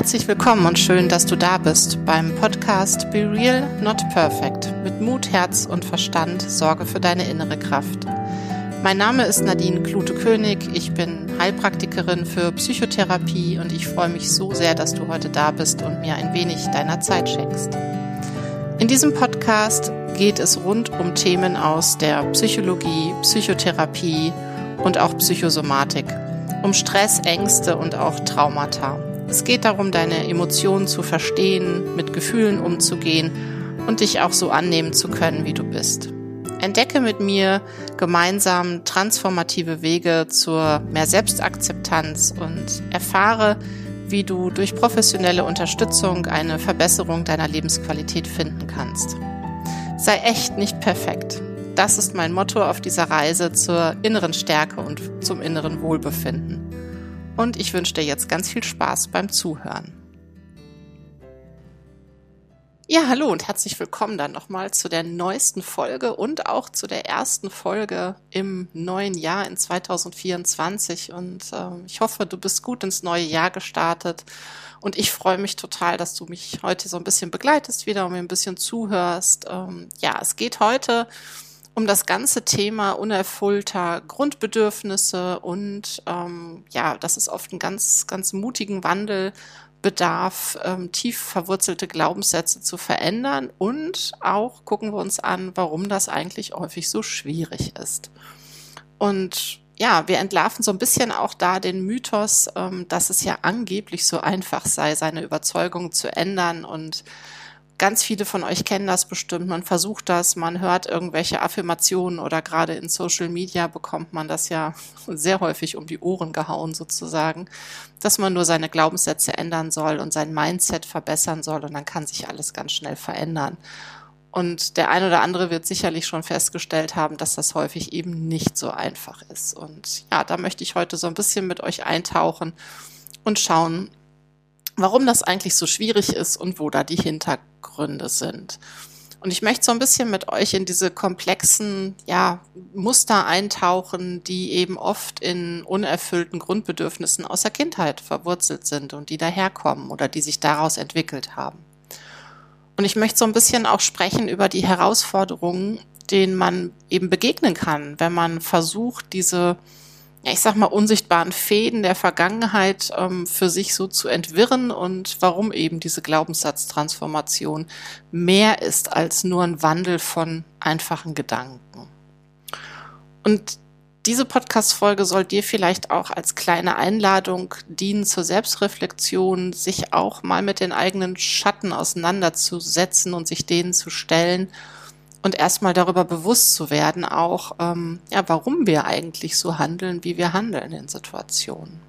Herzlich willkommen und schön, dass du da bist beim Podcast Be Real, Not Perfect. Mit Mut, Herz und Verstand sorge für deine innere Kraft. Mein Name ist Nadine Klute-König. Ich bin Heilpraktikerin für Psychotherapie und ich freue mich so sehr, dass du heute da bist und mir ein wenig deiner Zeit schenkst. In diesem Podcast geht es rund um Themen aus der Psychologie, Psychotherapie und auch Psychosomatik, um Stress, Ängste und auch Traumata. Es geht darum, deine Emotionen zu verstehen, mit Gefühlen umzugehen und dich auch so annehmen zu können, wie du bist. Entdecke mit mir gemeinsam transformative Wege zur mehr Selbstakzeptanz und erfahre, wie du durch professionelle Unterstützung eine Verbesserung deiner Lebensqualität finden kannst. Sei echt nicht perfekt. Das ist mein Motto auf dieser Reise zur inneren Stärke und zum inneren Wohlbefinden und ich wünsche dir jetzt ganz viel Spaß beim Zuhören. Ja, hallo und herzlich willkommen dann nochmal zu der neuesten Folge und auch zu der ersten Folge im neuen Jahr in 2024. Und äh, ich hoffe, du bist gut ins neue Jahr gestartet. Und ich freue mich total, dass du mich heute so ein bisschen begleitest wieder und mir ein bisschen zuhörst. Ähm, ja, es geht heute das ganze Thema unerfüllter Grundbedürfnisse und ähm, ja, das ist oft ein ganz, ganz mutigen Wandel bedarf, ähm, tief verwurzelte Glaubenssätze zu verändern und auch gucken wir uns an, warum das eigentlich häufig so schwierig ist. Und ja, wir entlarven so ein bisschen auch da den Mythos, ähm, dass es ja angeblich so einfach sei, seine Überzeugung zu ändern und Ganz viele von euch kennen das bestimmt. Man versucht das, man hört irgendwelche Affirmationen oder gerade in Social Media bekommt man das ja sehr häufig um die Ohren gehauen sozusagen, dass man nur seine Glaubenssätze ändern soll und sein Mindset verbessern soll und dann kann sich alles ganz schnell verändern. Und der ein oder andere wird sicherlich schon festgestellt haben, dass das häufig eben nicht so einfach ist. Und ja, da möchte ich heute so ein bisschen mit euch eintauchen und schauen, warum das eigentlich so schwierig ist und wo da die Hintergründe sind. Und ich möchte so ein bisschen mit euch in diese komplexen ja, Muster eintauchen, die eben oft in unerfüllten Grundbedürfnissen aus der Kindheit verwurzelt sind und die daherkommen oder die sich daraus entwickelt haben. Und ich möchte so ein bisschen auch sprechen über die Herausforderungen, denen man eben begegnen kann, wenn man versucht, diese ja, ich sag mal, unsichtbaren Fäden der Vergangenheit ähm, für sich so zu entwirren und warum eben diese Glaubenssatztransformation mehr ist als nur ein Wandel von einfachen Gedanken. Und diese Podcast-Folge soll dir vielleicht auch als kleine Einladung dienen zur Selbstreflexion, sich auch mal mit den eigenen Schatten auseinanderzusetzen und sich denen zu stellen und erstmal darüber bewusst zu werden, auch ähm, ja, warum wir eigentlich so handeln, wie wir handeln in Situationen.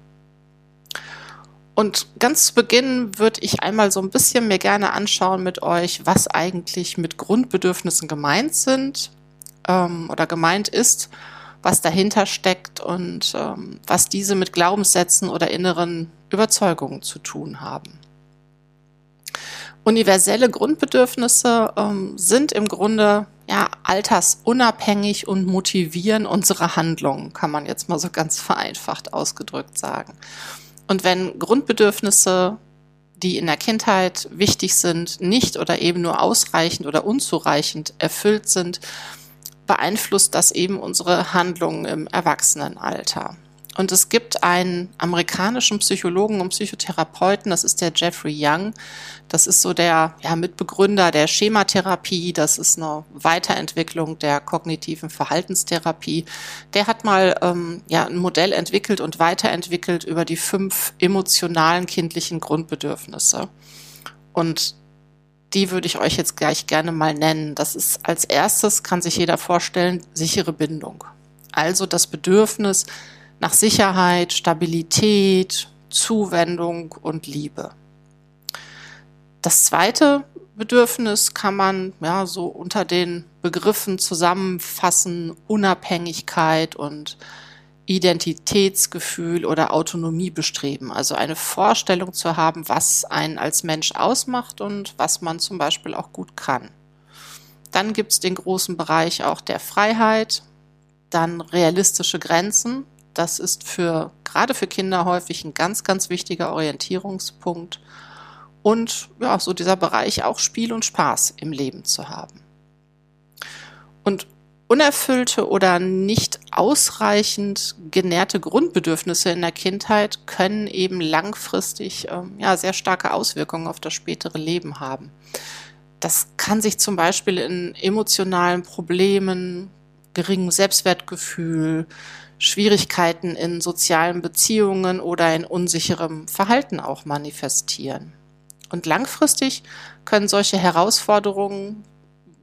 Und ganz zu Beginn würde ich einmal so ein bisschen mir gerne anschauen mit euch, was eigentlich mit Grundbedürfnissen gemeint sind ähm, oder gemeint ist, was dahinter steckt und ähm, was diese mit Glaubenssätzen oder inneren Überzeugungen zu tun haben. Universelle Grundbedürfnisse ähm, sind im Grunde ja altersunabhängig und motivieren unsere Handlungen, kann man jetzt mal so ganz vereinfacht ausgedrückt sagen. Und wenn Grundbedürfnisse, die in der Kindheit wichtig sind, nicht oder eben nur ausreichend oder unzureichend erfüllt sind, beeinflusst das eben unsere Handlungen im Erwachsenenalter. Und es gibt einen amerikanischen Psychologen und Psychotherapeuten, das ist der Jeffrey Young. Das ist so der ja, Mitbegründer der Schematherapie. Das ist eine Weiterentwicklung der kognitiven Verhaltenstherapie. Der hat mal ähm, ja, ein Modell entwickelt und weiterentwickelt über die fünf emotionalen kindlichen Grundbedürfnisse. Und die würde ich euch jetzt gleich gerne mal nennen. Das ist als erstes, kann sich jeder vorstellen, sichere Bindung. Also das Bedürfnis, nach Sicherheit, Stabilität, Zuwendung und Liebe. Das zweite Bedürfnis kann man ja so unter den Begriffen zusammenfassen Unabhängigkeit und Identitätsgefühl oder Autonomie bestreben. Also eine Vorstellung zu haben, was einen als Mensch ausmacht und was man zum Beispiel auch gut kann. Dann gibt es den großen Bereich auch der Freiheit, dann realistische Grenzen, Das ist für, gerade für Kinder häufig ein ganz, ganz wichtiger Orientierungspunkt. Und ja, so dieser Bereich auch Spiel und Spaß im Leben zu haben. Und unerfüllte oder nicht ausreichend genährte Grundbedürfnisse in der Kindheit können eben langfristig ähm, ja, sehr starke Auswirkungen auf das spätere Leben haben. Das kann sich zum Beispiel in emotionalen Problemen, geringem Selbstwertgefühl, Schwierigkeiten in sozialen Beziehungen oder in unsicherem Verhalten auch manifestieren. Und langfristig können solche Herausforderungen,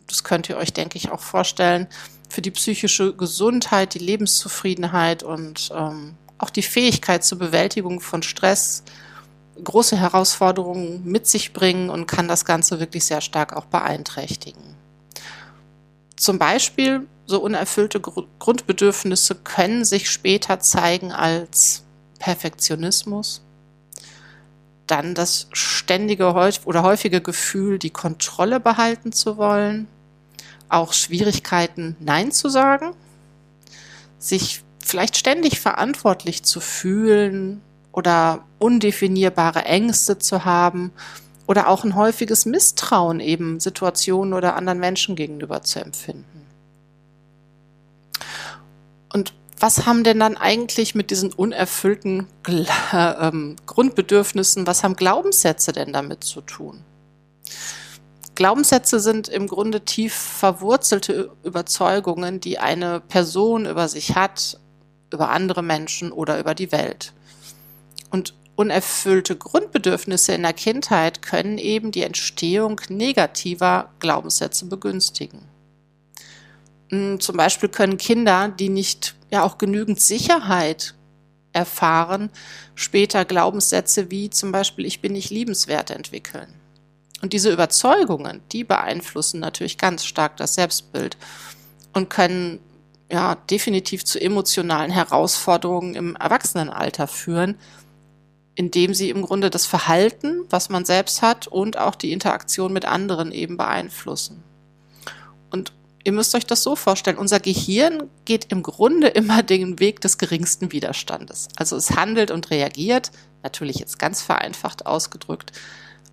das könnt ihr euch, denke ich, auch vorstellen, für die psychische Gesundheit, die Lebenszufriedenheit und ähm, auch die Fähigkeit zur Bewältigung von Stress große Herausforderungen mit sich bringen und kann das Ganze wirklich sehr stark auch beeinträchtigen. Zum Beispiel so unerfüllte Gr Grundbedürfnisse können sich später zeigen als Perfektionismus, dann das ständige oder häufige Gefühl, die Kontrolle behalten zu wollen, auch Schwierigkeiten, Nein zu sagen, sich vielleicht ständig verantwortlich zu fühlen oder undefinierbare Ängste zu haben oder auch ein häufiges Misstrauen eben Situationen oder anderen Menschen gegenüber zu empfinden. Und was haben denn dann eigentlich mit diesen unerfüllten äh, Grundbedürfnissen, was haben Glaubenssätze denn damit zu tun? Glaubenssätze sind im Grunde tief verwurzelte Überzeugungen, die eine Person über sich hat, über andere Menschen oder über die Welt. Und unerfüllte Grundbedürfnisse in der Kindheit können eben die Entstehung negativer Glaubenssätze begünstigen. Hm, zum Beispiel können Kinder, die nicht ja auch genügend Sicherheit erfahren, später Glaubenssätze wie zum Beispiel ich bin nicht liebenswert entwickeln. Und diese Überzeugungen, die beeinflussen natürlich ganz stark das Selbstbild und können ja definitiv zu emotionalen Herausforderungen im Erwachsenenalter führen, indem sie im Grunde das Verhalten, was man selbst hat und auch die Interaktion mit anderen eben beeinflussen. Ihr müsst euch das so vorstellen, unser Gehirn geht im Grunde immer den Weg des geringsten Widerstandes. Also es handelt und reagiert, natürlich jetzt ganz vereinfacht ausgedrückt,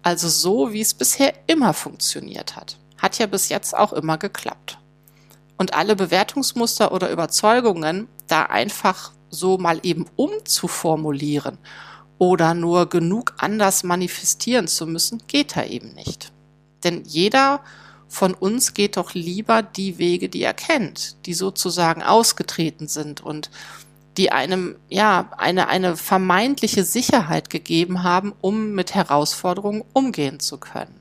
also so, wie es bisher immer funktioniert hat. Hat ja bis jetzt auch immer geklappt. Und alle Bewertungsmuster oder Überzeugungen da einfach so mal eben umzuformulieren oder nur genug anders manifestieren zu müssen, geht da eben nicht. Denn jeder von uns geht doch lieber die Wege, die er kennt, die sozusagen ausgetreten sind und die einem, ja, eine, eine vermeintliche Sicherheit gegeben haben, um mit Herausforderungen umgehen zu können.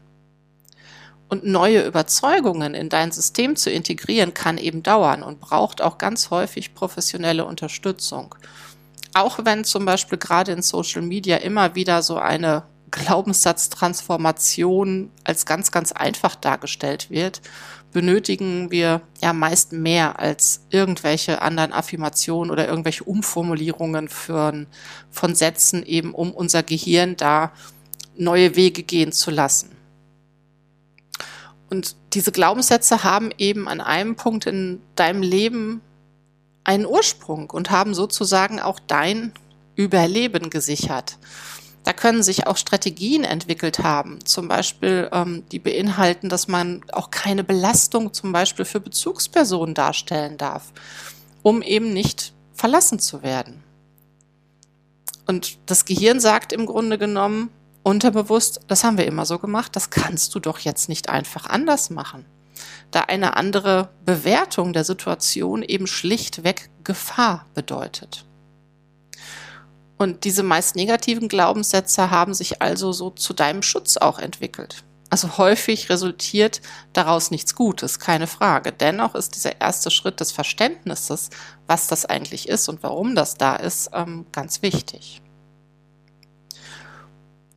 Und neue Überzeugungen in dein System zu integrieren, kann eben dauern und braucht auch ganz häufig professionelle Unterstützung. Auch wenn zum Beispiel gerade in Social Media immer wieder so eine Glaubenssatztransformation als ganz, ganz einfach dargestellt wird, benötigen wir ja meist mehr als irgendwelche anderen Affirmationen oder irgendwelche Umformulierungen für, von Sätzen eben, um unser Gehirn da neue Wege gehen zu lassen. Und diese Glaubenssätze haben eben an einem Punkt in deinem Leben einen Ursprung und haben sozusagen auch dein Überleben gesichert. Da können sich auch Strategien entwickelt haben, zum Beispiel ähm, die beinhalten, dass man auch keine Belastung zum Beispiel für Bezugspersonen darstellen darf, um eben nicht verlassen zu werden. Und das Gehirn sagt im Grunde genommen unterbewusst, das haben wir immer so gemacht, das kannst du doch jetzt nicht einfach anders machen. Da eine andere Bewertung der Situation eben schlichtweg Gefahr bedeutet. Und diese meist negativen Glaubenssätze haben sich also so zu deinem Schutz auch entwickelt. Also häufig resultiert daraus nichts Gutes, keine Frage. Dennoch ist dieser erste Schritt des Verständnisses, was das eigentlich ist und warum das da ist, ähm, ganz wichtig.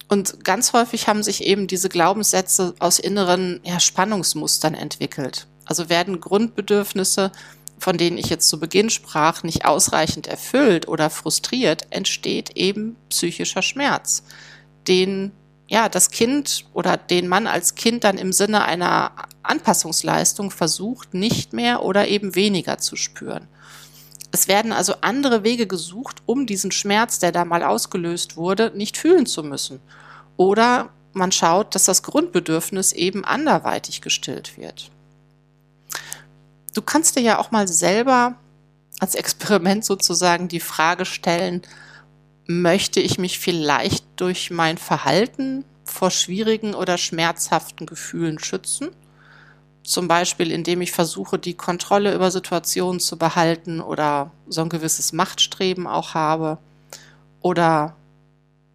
Und ganz häufig haben sich eben diese Glaubenssätze aus inneren ja, Spannungsmustern entwickelt. Also werden Grundbedürfnisse von denen ich jetzt zu Beginn sprach, nicht ausreichend erfüllt oder frustriert, entsteht eben psychischer Schmerz, den ja das Kind oder den man als Kind dann im Sinne einer Anpassungsleistung versucht, nicht mehr oder eben weniger zu spüren. Es werden also andere Wege gesucht, um diesen Schmerz, der da mal ausgelöst wurde, nicht fühlen zu müssen. Oder man schaut, dass das Grundbedürfnis eben anderweitig gestillt wird. Du kannst dir ja auch mal selber als Experiment sozusagen die Frage stellen, möchte ich mich vielleicht durch mein Verhalten vor schwierigen oder schmerzhaften Gefühlen schützen? Zum Beispiel, indem ich versuche, die Kontrolle über Situationen zu behalten oder so ein gewisses Machtstreben auch habe. Oder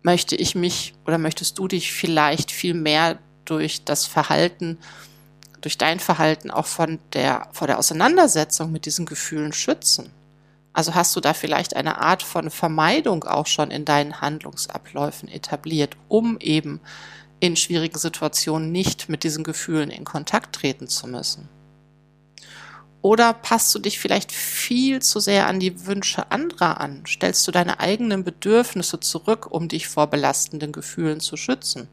möchte ich mich oder möchtest du dich vielleicht viel mehr durch das Verhalten, durch dein Verhalten auch von der, vor der Auseinandersetzung mit diesen Gefühlen schützen? Also hast du da vielleicht eine Art von Vermeidung auch schon in deinen Handlungsabläufen etabliert, um eben in schwierigen Situationen nicht mit diesen Gefühlen in Kontakt treten zu müssen? Oder passt du dich vielleicht viel zu sehr an die Wünsche anderer an? Stellst du deine eigenen Bedürfnisse zurück, um dich vor belastenden Gefühlen zu schützen?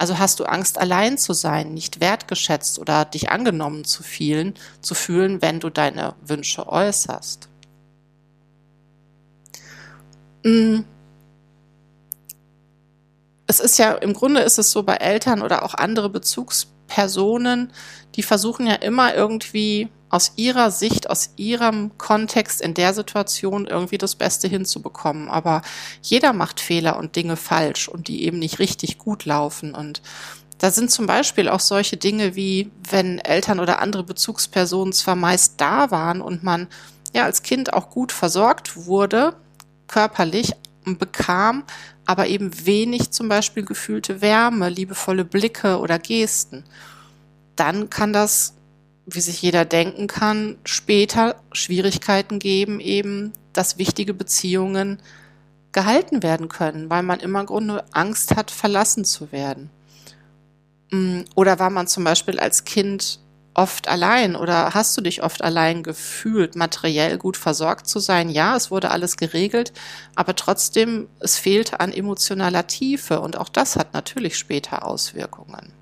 Also hast du Angst, allein zu sein, nicht wertgeschätzt oder dich angenommen zu fühlen, zu fühlen, wenn du deine Wünsche äußerst? Mm es ist ja, im Grunde ist es so bei Eltern oder auch andere Bezugspersonen, die versuchen ja immer irgendwie aus ihrer Sicht, aus ihrem Kontext in der Situation irgendwie das Beste hinzubekommen. Aber jeder macht Fehler und Dinge falsch und die eben nicht richtig gut laufen. Und da sind zum Beispiel auch solche Dinge wie, wenn Eltern oder andere Bezugspersonen zwar meist da waren und man ja als Kind auch gut versorgt wurde, körperlich, bekam, aber eben wenig zum Beispiel gefühlte Wärme, liebevolle Blicke oder Gesten, dann kann das, wie sich jeder denken kann, später Schwierigkeiten geben, eben, dass wichtige Beziehungen gehalten werden können, weil man immer im Grunde Angst hat, verlassen zu werden. Mm, oder war man zum Beispiel als Kind oft allein oder hast du dich oft allein gefühlt, materiell gut versorgt zu sein? Ja, es wurde alles geregelt, aber trotzdem, es fehlte an emotionaler Tiefe und auch das hat natürlich später Auswirkungen.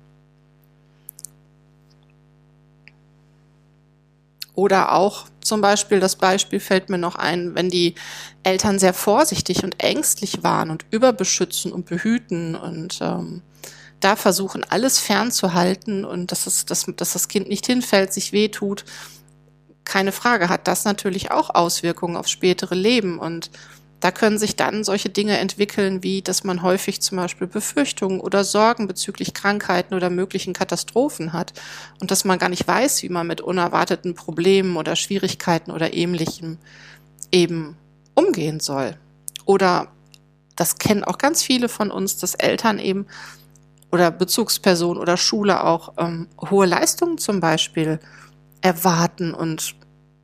Oder auch zum Beispiel, das Beispiel fällt mir noch ein, wenn die Eltern sehr vorsichtig und ängstlich waren und überbeschützen und behüten und ähm, da versuchen, alles fernzuhalten und dass, es, dass, dass das Kind nicht hinfällt, sich wehtut, keine Frage, hat das natürlich auch Auswirkungen aufs spätere Leben. Und da können sich dann solche Dinge entwickeln, wie dass man häufig zum Beispiel Befürchtungen oder Sorgen bezüglich Krankheiten oder möglichen Katastrophen hat und dass man gar nicht weiß, wie man mit unerwarteten Problemen oder Schwierigkeiten oder ähnlichem eben umgehen soll. Oder das kennen auch ganz viele von uns, dass Eltern eben oder Bezugsperson oder Schule auch ähm, hohe Leistungen zum Beispiel erwarten und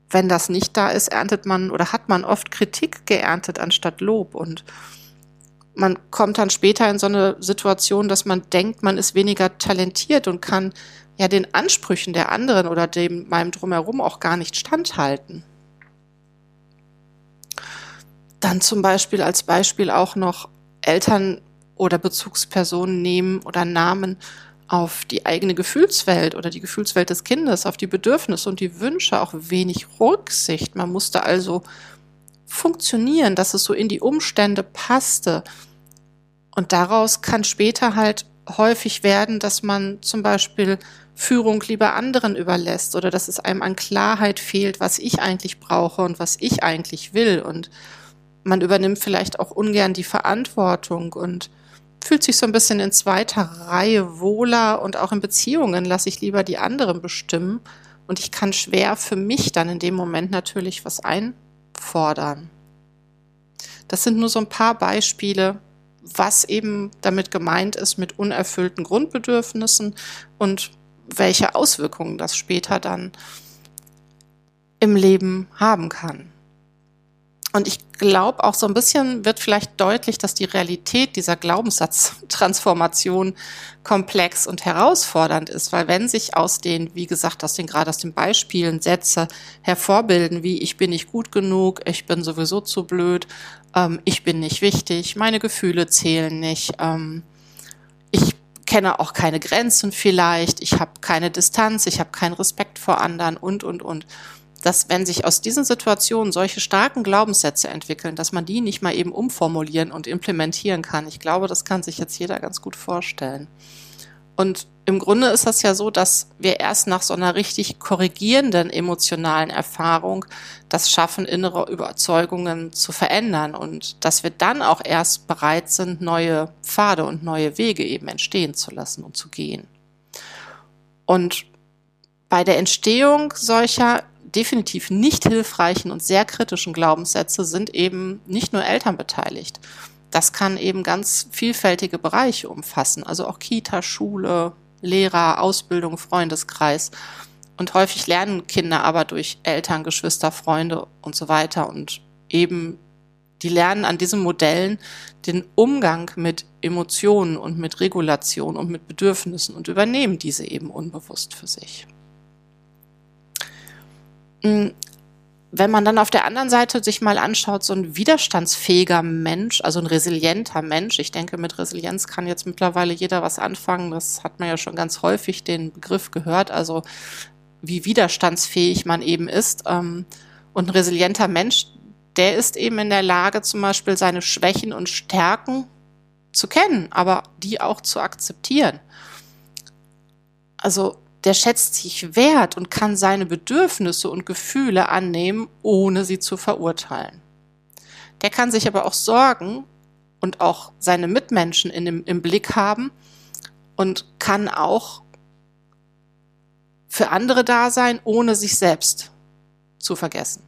wenn das nicht da ist, erntet man oder hat man oft Kritik geerntet anstatt Lob und man kommt dann später in so eine Situation, dass man denkt, man ist weniger talentiert und kann ja den Ansprüchen der anderen oder dem meinem drumherum auch gar nicht standhalten. Dann zum Beispiel als Beispiel auch noch Eltern oder Bezugspersonen nehmen oder Namen auf die eigene Gefühlswelt oder die Gefühlswelt des Kindes, auf die Bedürfnisse und die Wünsche auch wenig Rücksicht. Man musste also funktionieren, dass es so in die Umstände passte. Und daraus kann später halt häufig werden, dass man zum Beispiel Führung lieber anderen überlässt oder dass es einem an Klarheit fehlt, was ich eigentlich brauche und was ich eigentlich will. Und man übernimmt vielleicht auch ungern die Verantwortung und fühlt sich so ein bisschen in zweiter Reihe wohler und auch in Beziehungen lasse ich lieber die anderen bestimmen und ich kann schwer für mich dann in dem Moment natürlich was einfordern. Das sind nur so ein paar Beispiele, was eben damit gemeint ist mit unerfüllten Grundbedürfnissen und welche Auswirkungen das später dann im Leben haben kann. Und ich glaube auch so ein bisschen wird vielleicht deutlich, dass die Realität dieser Glaubenssatztransformation komplex und herausfordernd ist, weil wenn sich aus den, wie gesagt, aus den gerade aus den Beispielen Sätze hervorbilden, wie ich bin nicht gut genug, ich bin sowieso zu blöd, ähm, ich bin nicht wichtig, meine Gefühle zählen nicht, ähm, ich kenne auch keine Grenzen vielleicht, ich habe keine Distanz, ich habe keinen Respekt vor anderen und und und dass wenn sich aus diesen Situationen solche starken Glaubenssätze entwickeln, dass man die nicht mal eben umformulieren und implementieren kann. Ich glaube, das kann sich jetzt jeder ganz gut vorstellen. Und im Grunde ist das ja so, dass wir erst nach so einer richtig korrigierenden emotionalen Erfahrung das schaffen, innere Überzeugungen zu verändern und dass wir dann auch erst bereit sind, neue Pfade und neue Wege eben entstehen zu lassen und zu gehen. Und bei der Entstehung solcher definitiv nicht hilfreichen und sehr kritischen Glaubenssätze sind eben nicht nur Eltern beteiligt. Das kann eben ganz vielfältige Bereiche umfassen, also auch Kita, Schule, Lehrer, Ausbildung, Freundeskreis. Und häufig lernen Kinder aber durch Eltern, Geschwister, Freunde und so weiter. Und eben, die lernen an diesen Modellen den Umgang mit Emotionen und mit Regulation und mit Bedürfnissen und übernehmen diese eben unbewusst für sich. Hm, wenn man dann auf der anderen Seite sich mal anschaut, so ein widerstandsfähiger Mensch, also ein resilienter Mensch, ich denke, mit Resilienz kann jetzt mittlerweile jeder was anfangen, das hat man ja schon ganz häufig den Begriff gehört, also wie widerstandsfähig man eben ist. Ähm, und ein resilienter Mensch, der ist eben in der Lage, zum Beispiel seine Schwächen und Stärken zu kennen, aber die auch zu akzeptieren. Also der schätzt sich wert und kann seine Bedürfnisse und Gefühle annehmen, ohne sie zu verurteilen. Der kann sich aber auch sorgen und auch seine Mitmenschen in dem, im Blick haben und kann auch für andere da sein, ohne sich selbst zu vergessen.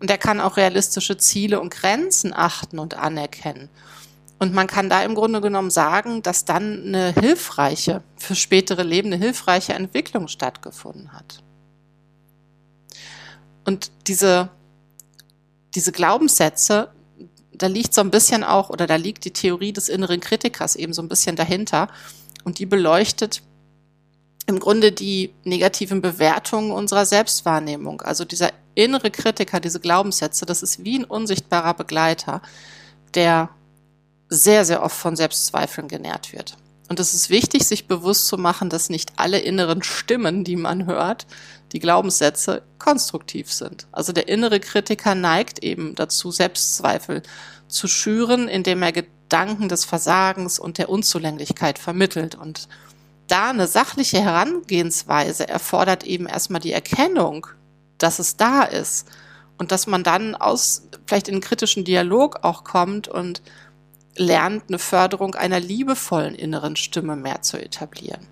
Und er kann auch realistische Ziele und Grenzen achten und anerkennen und man kann da im Grunde genommen sagen, dass dann eine hilfreiche, für spätere Leben eine hilfreiche Entwicklung stattgefunden hat. Und diese, diese Glaubenssätze, da liegt so ein bisschen auch, oder da liegt die Theorie des inneren Kritikers eben so ein bisschen dahinter. Und die beleuchtet im Grunde die negativen Bewertungen unserer Selbstwahrnehmung. Also dieser innere Kritiker, diese Glaubenssätze, das ist wie ein unsichtbarer Begleiter, der sehr, sehr oft von Selbstzweifeln genährt wird. Und es ist wichtig, sich bewusst zu machen, dass nicht alle inneren Stimmen, die man hört, die Glaubenssätze konstruktiv sind. Also der innere Kritiker neigt eben dazu, Selbstzweifel zu schüren, indem er Gedanken des Versagens und der Unzulänglichkeit vermittelt. Und da eine sachliche Herangehensweise erfordert eben erstmal die Erkennung, dass es da ist und dass man dann aus vielleicht in einen kritischen Dialog auch kommt und lernt, eine Förderung einer liebevollen inneren Stimme mehr zu etablieren.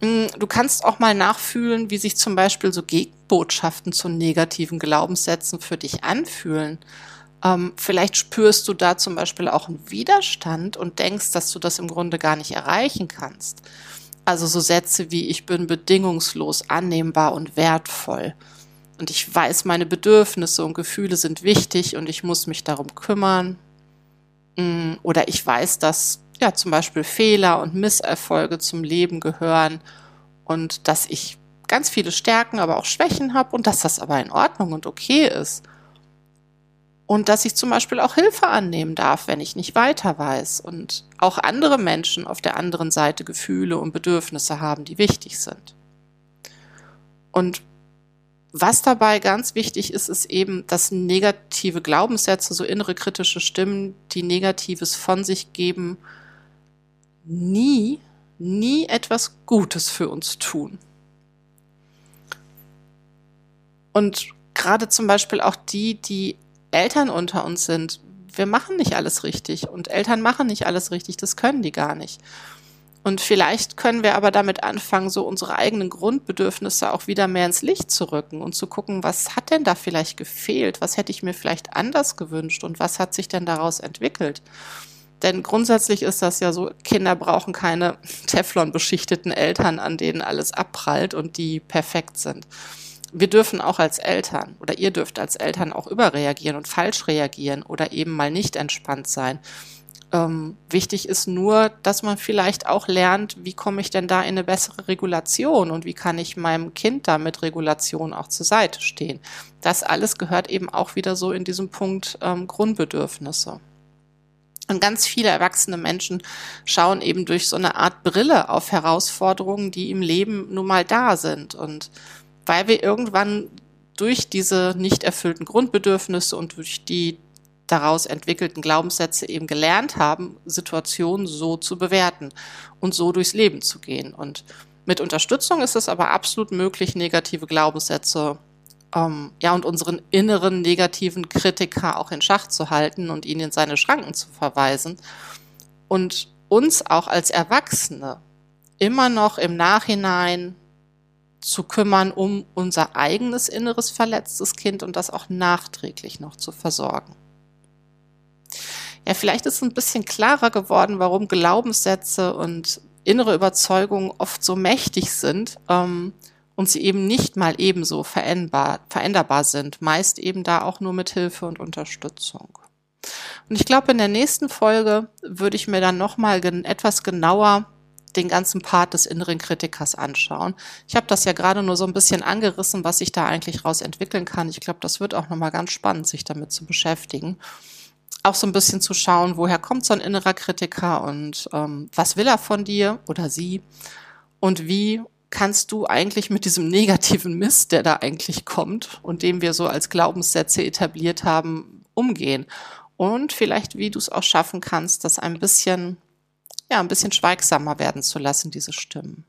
Mm, du kannst auch mal nachfühlen, wie sich zum Beispiel so Gegenbotschaften zu negativen Glaubenssätzen für dich anfühlen. Ähm, vielleicht spürst du da zum Beispiel auch einen Widerstand und denkst, dass du das im Grunde gar nicht erreichen kannst. Also so Sätze wie ich bin bedingungslos annehmbar und wertvoll und ich weiß, meine Bedürfnisse und Gefühle sind wichtig und ich muss mich darum kümmern. Mm, oder ich weiß, dass ja zum Beispiel Fehler und Misserfolge zum Leben gehören und dass ich ganz viele Stärken, aber auch Schwächen habe und dass das aber in Ordnung und okay ist. Und dass ich zum Beispiel auch Hilfe annehmen darf, wenn ich nicht weiter weiß. Und auch andere Menschen auf der anderen Seite Gefühle und Bedürfnisse haben, die wichtig sind. Und was dabei ganz wichtig ist, ist eben, dass negative Glaubenssätze, so innere kritische Stimmen, die Negatives von sich geben, nie, nie etwas Gutes für uns tun. Und gerade zum Beispiel auch die, die Eltern unter uns sind, wir machen nicht alles richtig und Eltern machen nicht alles richtig, das können die gar nicht. Und vielleicht können wir aber damit anfangen, so unsere eigenen Grundbedürfnisse auch wieder mehr ins Licht zu rücken und zu gucken, was hat denn da vielleicht gefehlt? Was hätte ich mir vielleicht anders gewünscht? Und was hat sich denn daraus entwickelt? Denn grundsätzlich ist das ja so, Kinder brauchen keine Teflon beschichteten Eltern, an denen alles abprallt und die perfekt sind. Wir dürfen auch als Eltern oder ihr dürft als Eltern auch überreagieren und falsch reagieren oder eben mal nicht entspannt sein. Ähm, wichtig ist nur, dass man vielleicht auch lernt, wie komme ich denn da in eine bessere Regulation und wie kann ich meinem Kind da mit Regulation auch zur Seite stehen. Das alles gehört eben auch wieder so in diesem Punkt ähm, Grundbedürfnisse. Und ganz viele erwachsene Menschen schauen eben durch so eine Art Brille auf Herausforderungen, die im Leben nun mal da sind. Und weil wir irgendwann durch diese nicht erfüllten Grundbedürfnisse und durch die daraus entwickelten Glaubenssätze eben gelernt haben, Situationen so zu bewerten und so durchs Leben zu gehen. Und mit Unterstützung ist es aber absolut möglich, negative Glaubenssätze ähm, ja und unseren inneren negativen Kritiker auch in Schach zu halten und ihn in seine Schranken zu verweisen und uns auch als Erwachsene immer noch im Nachhinein zu kümmern um unser eigenes inneres verletztes Kind und das auch nachträglich noch zu versorgen. Ja, vielleicht ist es ein bisschen klarer geworden, warum Glaubenssätze und innere Überzeugungen oft so mächtig sind ähm, und sie eben nicht mal ebenso veränderbar, veränderbar sind, meist eben da auch nur mit Hilfe und Unterstützung. Und ich glaube, in der nächsten Folge würde ich mir dann nochmal gen etwas genauer den ganzen Part des inneren Kritikers anschauen. Ich habe das ja gerade nur so ein bisschen angerissen, was sich da eigentlich raus entwickeln kann. Ich glaube, das wird auch nochmal ganz spannend, sich damit zu beschäftigen auch so ein bisschen zu schauen, woher kommt so ein innerer Kritiker und ähm, was will er von dir oder sie und wie kannst du eigentlich mit diesem negativen Mist, der da eigentlich kommt und den wir so als Glaubenssätze etabliert haben, umgehen und vielleicht wie du es auch schaffen kannst, das ein bisschen ja, ein bisschen schweigsamer werden zu lassen, diese Stimmen.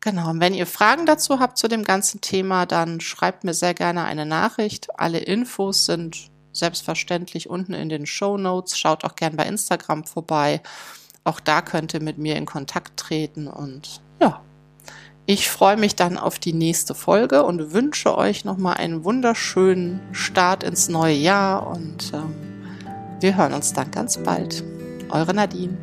Genau, und wenn ihr Fragen dazu habt zu dem ganzen Thema, dann schreibt mir sehr gerne eine Nachricht. Alle Infos sind selbstverständlich unten in den Show Notes. Schaut auch gern bei Instagram vorbei. Auch da könnt ihr mit mir in Kontakt treten und ja. Ich freue mich dann auf die nächste Folge und wünsche euch nochmal einen wunderschönen Start ins neue Jahr und ähm, wir hören uns dann ganz bald. Eure Nadine.